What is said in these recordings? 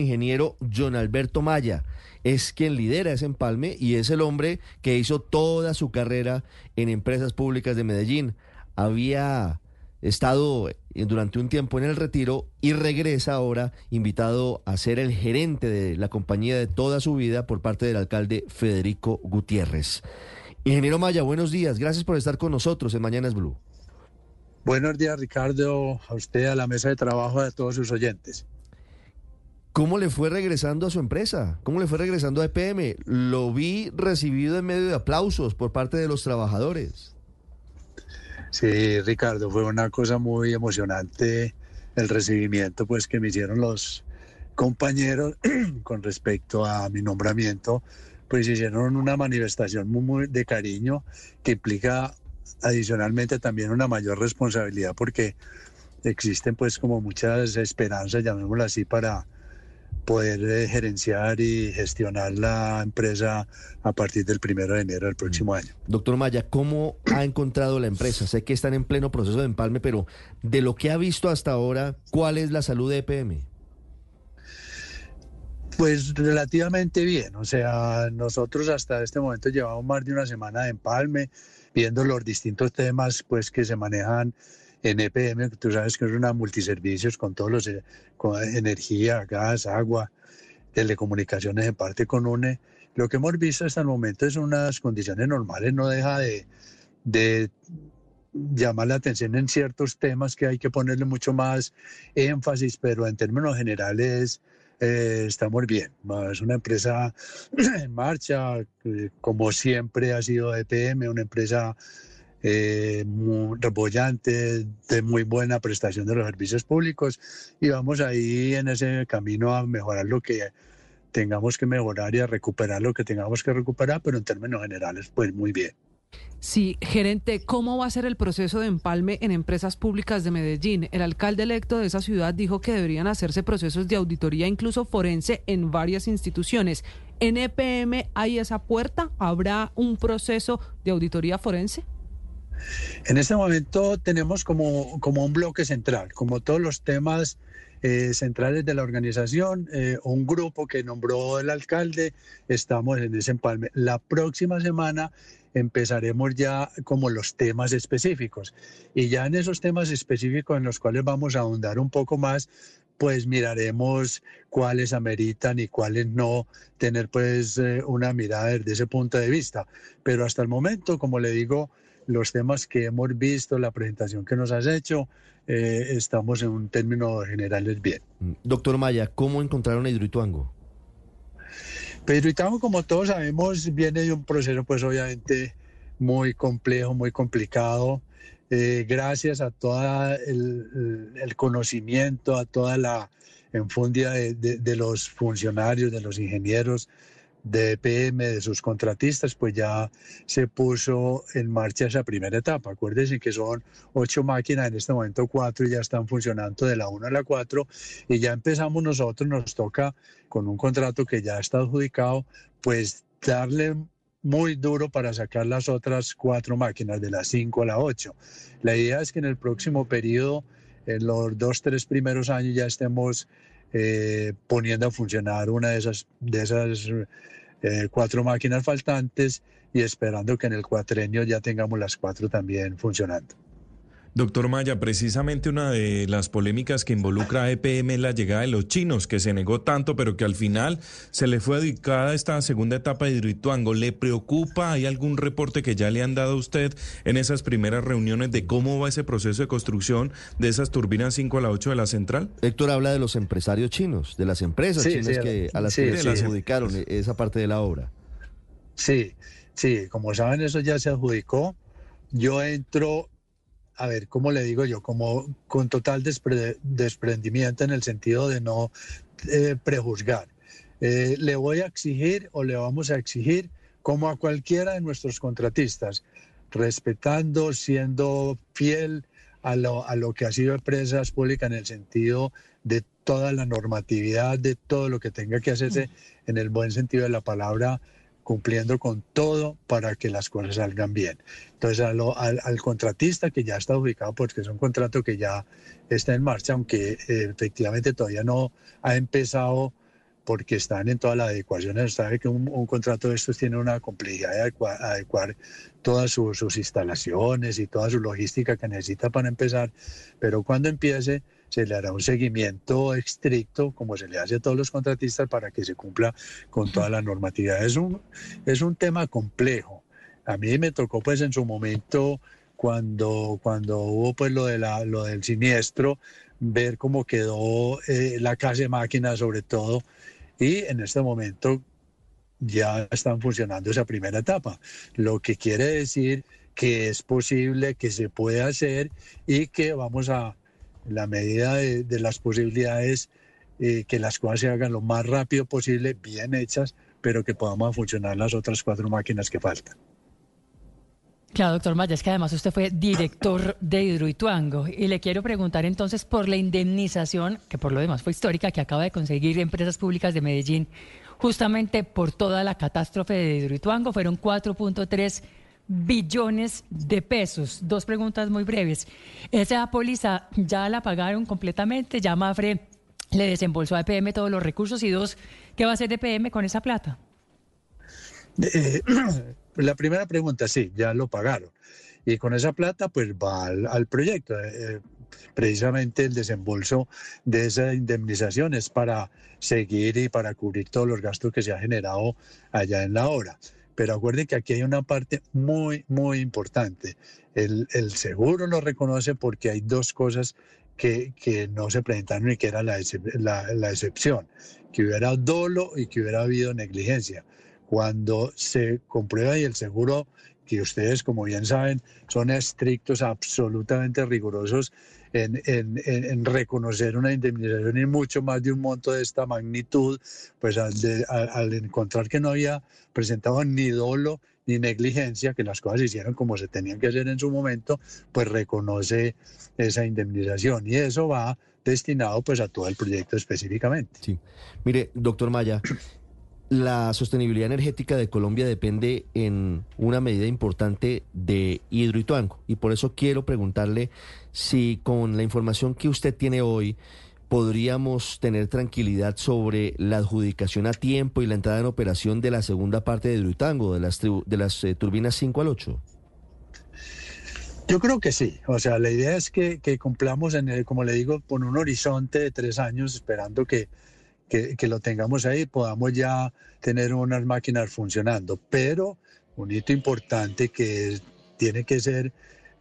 ingeniero John Alberto Maya. Es quien lidera ese empalme y es el hombre que hizo toda su carrera en empresas públicas de Medellín. Había estado durante un tiempo en el retiro y regresa ahora invitado a ser el gerente de la compañía de toda su vida por parte del alcalde Federico Gutiérrez. Ingeniero Maya, buenos días. Gracias por estar con nosotros en Mañanas Blue. Buenos días, Ricardo, a usted, a la mesa de trabajo, a todos sus oyentes. ¿Cómo le fue regresando a su empresa? ¿Cómo le fue regresando a EPM? Lo vi recibido en medio de aplausos por parte de los trabajadores. Sí, Ricardo, fue una cosa muy emocionante el recibimiento pues que me hicieron los compañeros con respecto a mi nombramiento, pues hicieron una manifestación muy, muy de cariño que implica adicionalmente también una mayor responsabilidad porque existen pues como muchas esperanzas, llamémoslo así, para poder eh, gerenciar y gestionar la empresa a partir del primero de enero del próximo mm. año. Doctor Maya, ¿cómo ha encontrado la empresa? Sé que están en pleno proceso de empalme, pero de lo que ha visto hasta ahora, ¿cuál es la salud de EPM? Pues relativamente bien, o sea, nosotros hasta este momento llevamos más de una semana de empalme, viendo los distintos temas pues que se manejan en EPM, tú sabes que es una multiservicios con todos los, con energía, gas, agua, telecomunicaciones en parte con UNE. Lo que hemos visto hasta el momento es unas condiciones normales, no deja de, de llamar la atención en ciertos temas que hay que ponerle mucho más énfasis, pero en términos generales eh, estamos bien. Es una empresa en marcha, eh, como siempre ha sido EPM, una empresa eh, de muy buena prestación de los servicios públicos y vamos ahí en ese camino a mejorar lo que tengamos que mejorar y a recuperar lo que tengamos que recuperar, pero en términos generales, pues muy bien. Sí, gerente, ¿cómo va a ser el proceso de empalme en empresas públicas de Medellín? El alcalde electo de esa ciudad dijo que deberían hacerse procesos de auditoría, incluso forense, en varias instituciones. ¿En EPM hay esa puerta? ¿Habrá un proceso de auditoría forense? En este momento tenemos como, como un bloque central, como todos los temas eh, centrales de la organización, eh, un grupo que nombró el alcalde, estamos en ese empalme. La próxima semana empezaremos ya como los temas específicos y ya en esos temas específicos en los cuales vamos a ahondar un poco más, pues miraremos cuáles ameritan y cuáles no, tener pues eh, una mirada desde ese punto de vista. Pero hasta el momento, como le digo, los temas que hemos visto, la presentación que nos has hecho, eh, estamos en un término general bien. Mm, doctor Maya, ¿cómo encontraron a Hidroituango? Pues Hidroituango, como todos sabemos, viene de un proceso pues obviamente muy complejo, muy complicado. Eh, gracias a todo el, conocimiento, a toda la enfundia de los funcionarios, de los ingenieros, de EPM, de sus contratistas, pues ya se puso en marcha esa primera etapa. Acuérdense que son ocho máquinas, en este momento cuatro ya están funcionando de la 1 a la 4 y ya empezamos nosotros, nos toca con un contrato que ya está adjudicado, pues darle muy duro para sacar las otras cuatro máquinas de las 5 a la 8. La idea es que en el próximo periodo, en los dos, tres primeros años ya estemos eh, poniendo a funcionar una de esas, de esas eh, cuatro máquinas faltantes y esperando que en el cuatrenio ya tengamos las cuatro también funcionando. Doctor Maya, precisamente una de las polémicas que involucra a EPM es la llegada de los chinos, que se negó tanto, pero que al final se le fue dedicada esta segunda etapa de Hidroituango. ¿Le preocupa? ¿Hay algún reporte que ya le han dado a usted en esas primeras reuniones de cómo va ese proceso de construcción de esas turbinas 5 a la 8 de la central? Héctor habla de los empresarios chinos, de las empresas chinas que, a las que se adjudicaron esa parte de la obra. Sí, sí, como saben, eso ya se adjudicó. Yo entro a ver, ¿cómo le digo yo? Como con total desprendimiento en el sentido de no eh, prejuzgar. Eh, le voy a exigir o le vamos a exigir, como a cualquiera de nuestros contratistas, respetando, siendo fiel a lo, a lo que ha sido empresas públicas en el sentido de toda la normatividad, de todo lo que tenga que hacerse en el buen sentido de la palabra cumpliendo con todo para que las cosas salgan bien. Entonces, al, contratista que ya está ubicado, porque es un contrato que ya está en marcha, aunque eh, efectivamente todavía no ha empezado porque están en toda la adecuación. Sabe que un, contrato de estos tiene una complejidad de adecuar, todas sus, instalaciones y toda su logística que necesita para empezar, pero cuando empiece se le hará un seguimiento estricto, como se le hace a todos los contratistas, para que se cumpla con toda la normatividad. Es un, es un tema complejo. A mí me tocó pues en su momento cuando, cuando hubo pues lo, de la, lo del siniestro, ver cómo quedó eh, la clase máquina sobre todo y en este momento ya están funcionando esa primera etapa, lo que quiere decir que es posible, que se puede hacer y que vamos a, en la medida de, las posibilidades, eh, que las cosas se hagan lo más rápido posible, bien hechas, pero que podamos funcionar las otras cuatro máquinas que faltan. Claro, doctor Maya, es que además usted fue director de Hidroituango y le quiero preguntar entonces por la indemnización, que por lo demás fue histórica, que acaba de conseguir Empresas Públicas de Medellín, justamente por toda la catástrofe de Hidroituango, fueron 4.3 billones de pesos. Dos preguntas muy breves. ¿Esa póliza ya la pagaron completamente? ¿Ya Mafre le desembolsó a EPM todos los recursos? Y dos, ¿qué va a hacer EPM con esa plata? Eh, La primera pregunta, sí, ya lo pagaron. Y con esa plata, pues va al, proyecto. Eh, precisamente el desembolso de esa indemnización es para seguir y para cubrir todos los gastos que se ha generado allá en la obra. Pero acuerden que aquí hay una parte muy, muy importante. El, seguro lo reconoce porque hay dos cosas que, no se presentaron y que era la, la, la excepción, que hubiera dolo y que hubiera habido negligencia cuando se comprueba y el seguro, que ustedes como bien saben, son estrictos, absolutamente rigurosos en, reconocer una indemnización y mucho más de un monto de esta magnitud, pues al, encontrar que no había presentado ni dolo ni negligencia, que las cosas se hicieron como se tenían que hacer en su momento, pues reconoce esa indemnización y eso va destinado pues a todo el proyecto específicamente. Sí. Mire, doctor Maya, la sostenibilidad energética de Colombia depende en una medida importante de Hidroituango y por eso quiero preguntarle si con la información que usted tiene hoy podríamos tener tranquilidad sobre la adjudicación a tiempo y la entrada en operación de la segunda parte de Hidroituango, de las, de las eh, turbinas 5 al 8. Yo creo que sí. O sea, la idea es que, que cumplamos, en como le digo, con un horizonte de tres años, esperando que que, lo tengamos ahí, podamos ya tener unas máquinas funcionando. Pero un hito importante que tiene que ser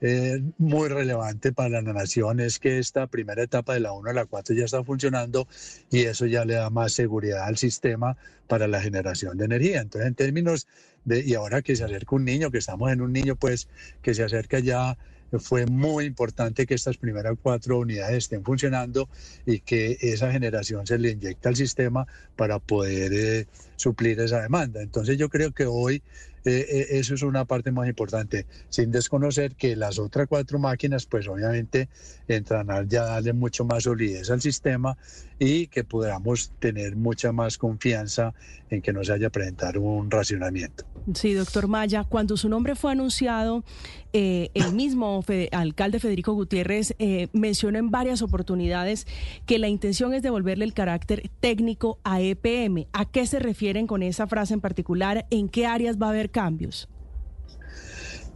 eh, muy relevante para la nación es que esta primera etapa de la 1 a la 4 ya está funcionando y eso ya le da más seguridad al sistema para la generación de energía. Entonces, en términos de, y ahora que se acerca un niño, que estamos en un niño, pues que se acerca ya fue muy importante que estas primeras cuatro unidades estén funcionando y que esa generación se le inyecta al sistema para poder eh, suplir esa demanda. Entonces yo creo que hoy eh, eh, eso es una parte más importante, sin desconocer que las otras cuatro máquinas, pues obviamente entran a ya darle mucho más solidez al sistema y que podamos tener mucha más confianza en que no se haya presentar un racionamiento. Sí, doctor Maya, cuando su nombre fue anunciado, eh, el mismo alcalde Federico Gutiérrez mencionó en varias oportunidades que la intención es devolverle el carácter técnico a EPM. ¿A qué se con esa frase en particular? ¿En qué áreas va a haber cambios?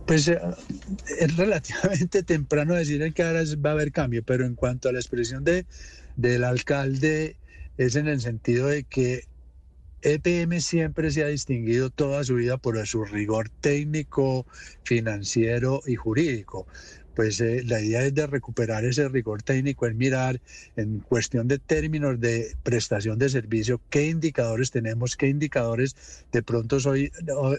Pues eh, es relativamente temprano decir en qué áreas va a haber cambio, pero en cuanto a la expresión de, del alcalde, es en el sentido de que EPM siempre se ha distinguido toda su vida por su rigor técnico, financiero y jurídico pues eh, la idea es de recuperar ese rigor técnico, en mirar en cuestión de términos de prestación de servicio, qué indicadores tenemos, qué indicadores de pronto hoy,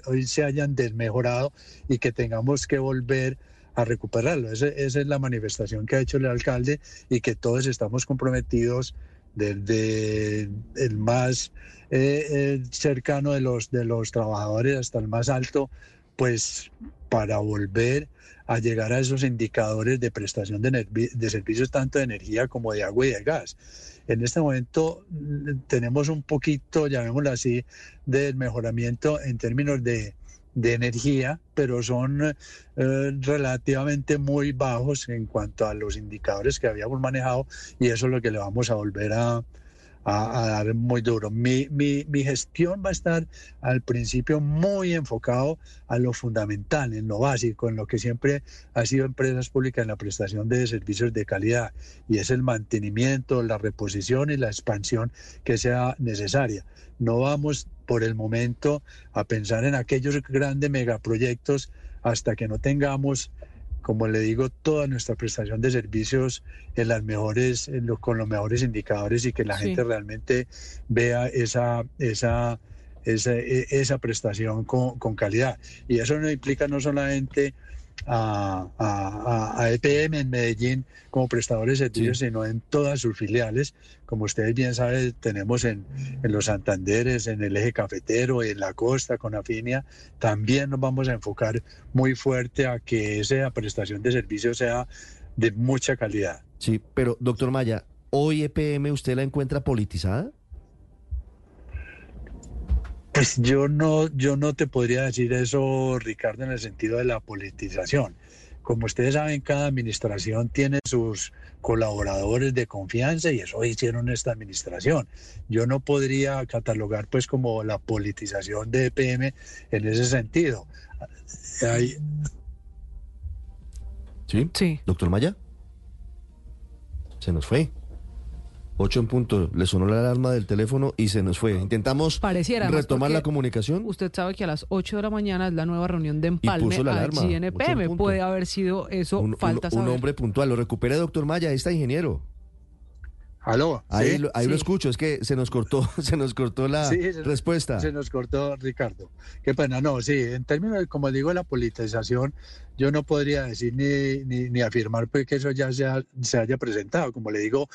hoy, se hayan desmejorado y que tengamos que volver a recuperarlo. esa es la manifestación que ha hecho el alcalde y que todos estamos comprometidos desde el más eh, eh, cercano de los, de los trabajadores hasta el más alto, pues para volver a llegar a esos indicadores de prestación de, de, servicios tanto de energía como de agua y de gas. En este momento mm, tenemos un poquito, llamémoslo así, del mejoramiento en términos de, de energía, pero son eh, relativamente muy bajos en cuanto a los indicadores que habíamos manejado y eso es lo que le vamos a volver a, a, dar muy duro. Mi, mi, mi, gestión va a estar al principio muy enfocado a lo fundamental, en lo básico, en lo que siempre ha sido empresas públicas en la prestación de servicios de calidad, y es el mantenimiento, la reposición y la expansión que sea necesaria. No vamos por el momento a pensar en aquellos grandes megaproyectos hasta que no tengamos como le digo, toda nuestra prestación de servicios en las mejores, con los mejores indicadores y que la gente realmente vea esa, esa, esa, e, esa prestación con, con, calidad. Y eso no implica no solamente a, a, EPM en Medellín como prestadores de servicios, sino en todas sus filiales. Como ustedes bien saben, tenemos en, en, los Santanderes, en el eje cafetero, en la costa, con Afinia. También nos vamos a enfocar muy fuerte a que esa prestación de servicios sea de mucha calidad. Sí, pero doctor Maya, ¿hoy EPM usted la encuentra politizada? Pues yo no, yo no te podría decir eso, Ricardo, en el sentido de la politización. Como ustedes saben, cada administración tiene sus colaboradores de confianza y eso hicieron esta administración. Yo no podría catalogar pues como la politización de EPM en ese sentido. ¿Sí? Sí. Doctor Maya. Se nos fue. 8 en punto, le sonó la alarma del teléfono y se nos fue. Intentamos retomar la comunicación. Usted sabe que a las 8 de la mañana es la nueva reunión de Empalme allí en EPM. Puede haber sido eso, un, falta un, un hombre puntual. Lo recupera, doctor Maya, ahí está ingeniero. Aló. Ahí, lo, ahí lo escucho, es que se nos cortó, se nos cortó la respuesta. Se nos cortó, Ricardo. Qué pena, no, sí, en términos, de, como digo, la politización, yo no podría decir ni, ni, ni afirmar pues, que eso ya se, se haya presentado. Como le digo,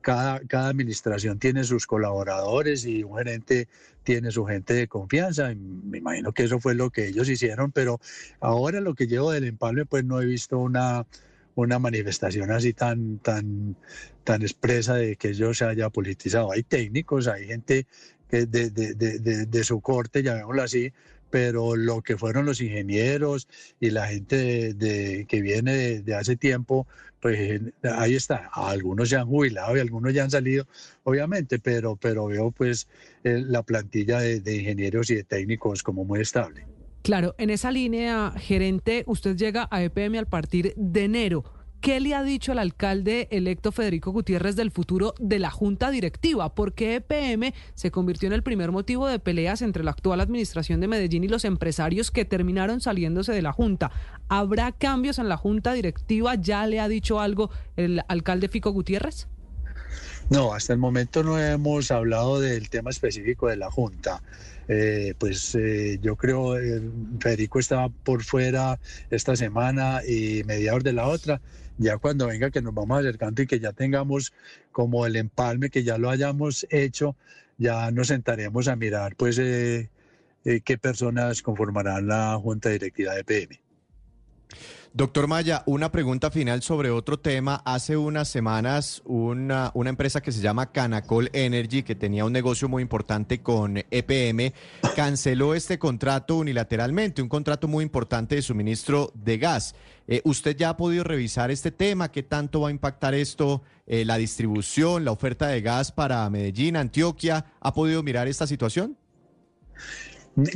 cada, cada administración tiene sus colaboradores y un gerente tiene su gente de confianza. me imagino que eso fue lo que ellos hicieron, pero ahora lo que llevo del empalme, pues no he visto una, una manifestación así tan, tan, tan expresa de que ellos se haya politizado. Hay técnicos, hay gente que de, de, de, de, su corte, llamémoslo así, pero lo que fueron los ingenieros y la gente de, que viene de, hace tiempo, pues ahí está. Algunos ya han jubilado y algunos ya han salido, obviamente, pero, pero veo pues eh, la plantilla de, de ingenieros y de técnicos como muy estable. Claro, en esa línea, gerente, usted llega a EPM al partir de enero. ¿Qué le ha dicho el alcalde electo Federico Gutiérrez del futuro de la junta directiva? Porque EPM se convirtió en el primer motivo de peleas entre la actual administración de Medellín y los empresarios que terminaron saliéndose de la junta. ¿Habrá cambios en la junta directiva? ¿Ya le ha dicho algo el alcalde Fico Gutiérrez? No, hasta el momento no hemos hablado del tema específico de la junta. Eh, pues eh, yo creo eh, Federico está por fuera esta semana y mediados de la otra ya cuando venga que nos vamos acercando y que ya tengamos como el empalme, que ya lo hayamos hecho, ya nos sentaremos a mirar pues eh, eh, qué personas conformarán la junta directiva de PM. Doctor Maya, una pregunta final sobre otro tema. Hace unas semanas una, una, empresa que se llama Canacol Energy, que tenía un negocio muy importante con EPM, canceló este contrato unilateralmente, un contrato muy importante de suministro de gas. Eh, ¿Usted ya ha podido revisar este tema? ¿Qué tanto va a impactar esto, eh, la distribución, la oferta de gas para Medellín, Antioquia? ¿Ha podido mirar esta situación?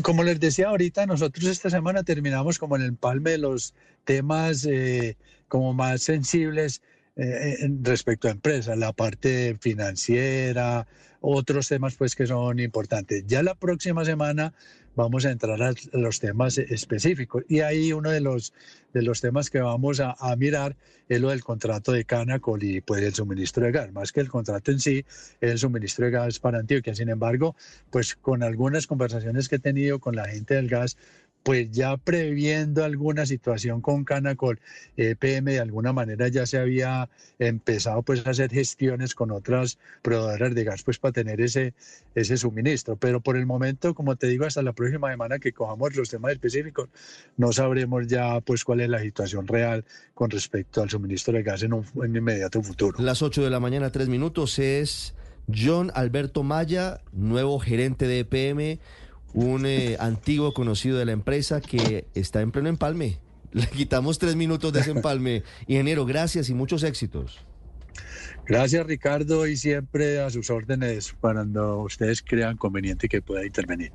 Como les decía ahorita, nosotros esta semana terminamos como en el palme de los temas eh, como más sensibles eh, respecto a empresas, la parte financiera, otros temas pues que son importantes. Ya la próxima semana vamos a entrar a los temas específicos y ahí uno de los, de los temas que vamos a, mirar es lo del contrato de Canacol y pues el suministro de gas, más que el contrato en sí, el suministro de gas para Antioquia. Sin embargo, pues con algunas conversaciones que he tenido con la gente del gas, pues ya previendo alguna situación con Canacol, EPM de alguna manera ya se había empezado pues a hacer gestiones con otras proveedoras de gas pues para tener ese, ese suministro. Pero por el momento, como te digo, hasta la próxima semana que cojamos los temas específicos, no sabremos ya pues cuál es la situación real con respecto al suministro de gas en un en inmediato futuro. Las 8 de la mañana, tres minutos, es John Alberto Maya, nuevo gerente de EPM un eh, antiguo conocido de la empresa que está en pleno empalme. Le quitamos tres minutos de ese empalme. Ingeniero, gracias y muchos éxitos. Gracias Ricardo y siempre a sus órdenes cuando ustedes crean conveniente que pueda intervenir.